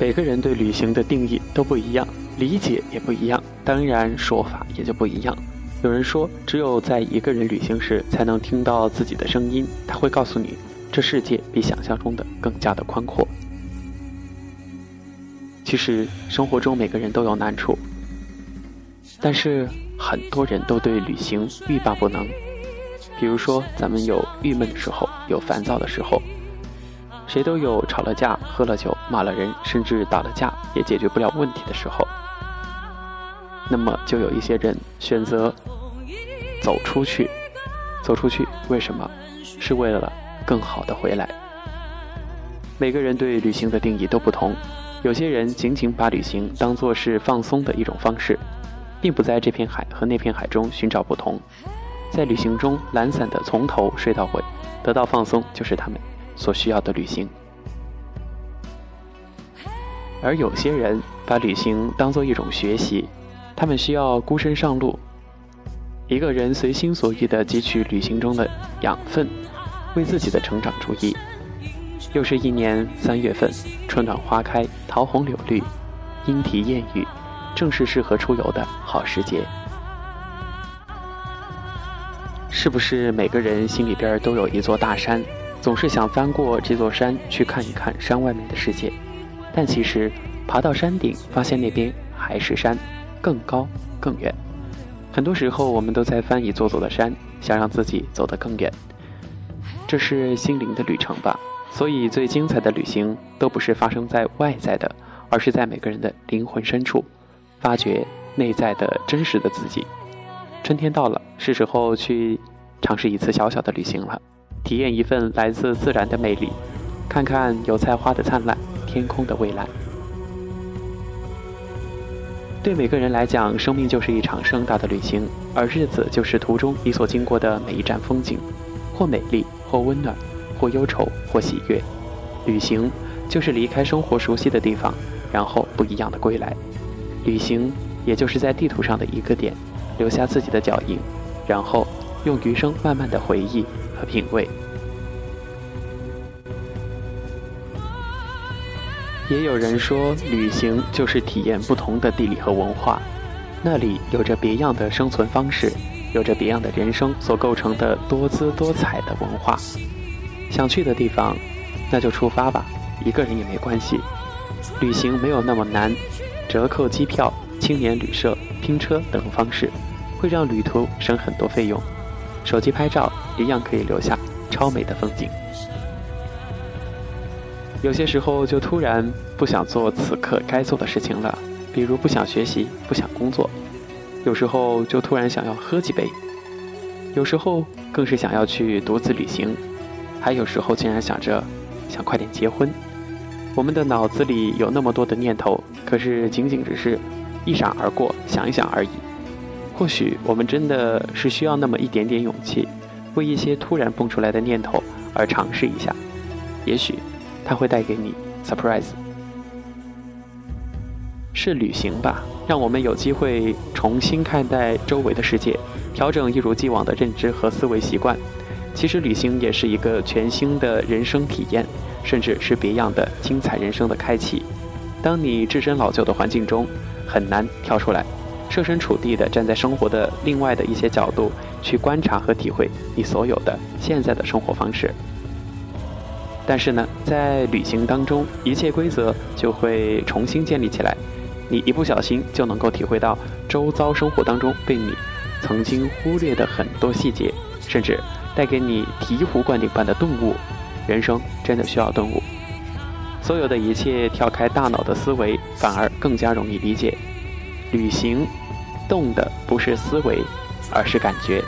每个人对旅行的定义都不一样，理解也不一样，当然说法也就不一样。有人说，只有在一个人旅行时才能听到自己的声音，他会告诉你，这世界比想象中的更加的宽阔。其实生活中每个人都有难处，但是很多人都对旅行欲罢不能。比如说，咱们有郁闷的时候，有烦躁的时候。谁都有吵了架、喝了酒、骂了人，甚至打了架也解决不了问题的时候。那么，就有一些人选择走出去，走出去，为什么？是为了更好的回来。每个人对旅行的定义都不同，有些人仅仅把旅行当作是放松的一种方式，并不在这片海和那片海中寻找不同，在旅行中懒散的从头睡到尾，得到放松就是他们。所需要的旅行，而有些人把旅行当做一种学习，他们需要孤身上路，一个人随心所欲地汲取旅行中的养分，为自己的成长注意。又是一年三月份，春暖花开，桃红柳绿，莺啼燕语，正是适合出游的好时节。是不是每个人心里边都有一座大山？总是想翻过这座山去看一看山外面的世界，但其实爬到山顶，发现那边还是山，更高更远。很多时候，我们都在翻一座座的山，想让自己走得更远。这是心灵的旅程吧？所以，最精彩的旅行都不是发生在外在的，而是在每个人的灵魂深处，发掘内在的真实的自己。春天到了，是时候去尝试一次小小的旅行了。体验一份来自自然的魅力，看看油菜花的灿烂，天空的蔚蓝。对每个人来讲，生命就是一场盛大的旅行，而日子就是途中你所经过的每一站风景，或美丽，或温暖，或忧愁，或喜悦。旅行就是离开生活熟悉的地方，然后不一样的归来。旅行也就是在地图上的一个点，留下自己的脚印，然后用余生慢慢的回忆。和品味，也有人说，旅行就是体验不同的地理和文化，那里有着别样的生存方式，有着别样的人生所构成的多姿多彩的文化。想去的地方，那就出发吧，一个人也没关系。旅行没有那么难，折扣机票、青年旅社、拼车等方式，会让旅途省很多费用。手机拍照一样可以留下超美的风景。有些时候就突然不想做此刻该做的事情了，比如不想学习、不想工作。有时候就突然想要喝几杯，有时候更是想要去独自旅行，还有时候竟然想着想快点结婚。我们的脑子里有那么多的念头，可是仅仅只是一闪而过，想一想而已。或许我们真的是需要那么一点点勇气，为一些突然蹦出来的念头而尝试一下，也许它会带给你 surprise。是旅行吧，让我们有机会重新看待周围的世界，调整一如既往的认知和思维习惯。其实旅行也是一个全新的人生体验，甚至是别样的精彩人生的开启。当你置身老旧的环境中，很难跳出来。设身处地的站在生活的另外的一些角度去观察和体会你所有的现在的生活方式，但是呢，在旅行当中，一切规则就会重新建立起来，你一不小心就能够体会到周遭生活当中被你曾经忽略的很多细节，甚至带给你醍醐灌顶般的顿悟。人生真的需要顿悟，所有的一切跳开大脑的思维，反而更加容易理解。旅行，动的不是思维，而是感觉。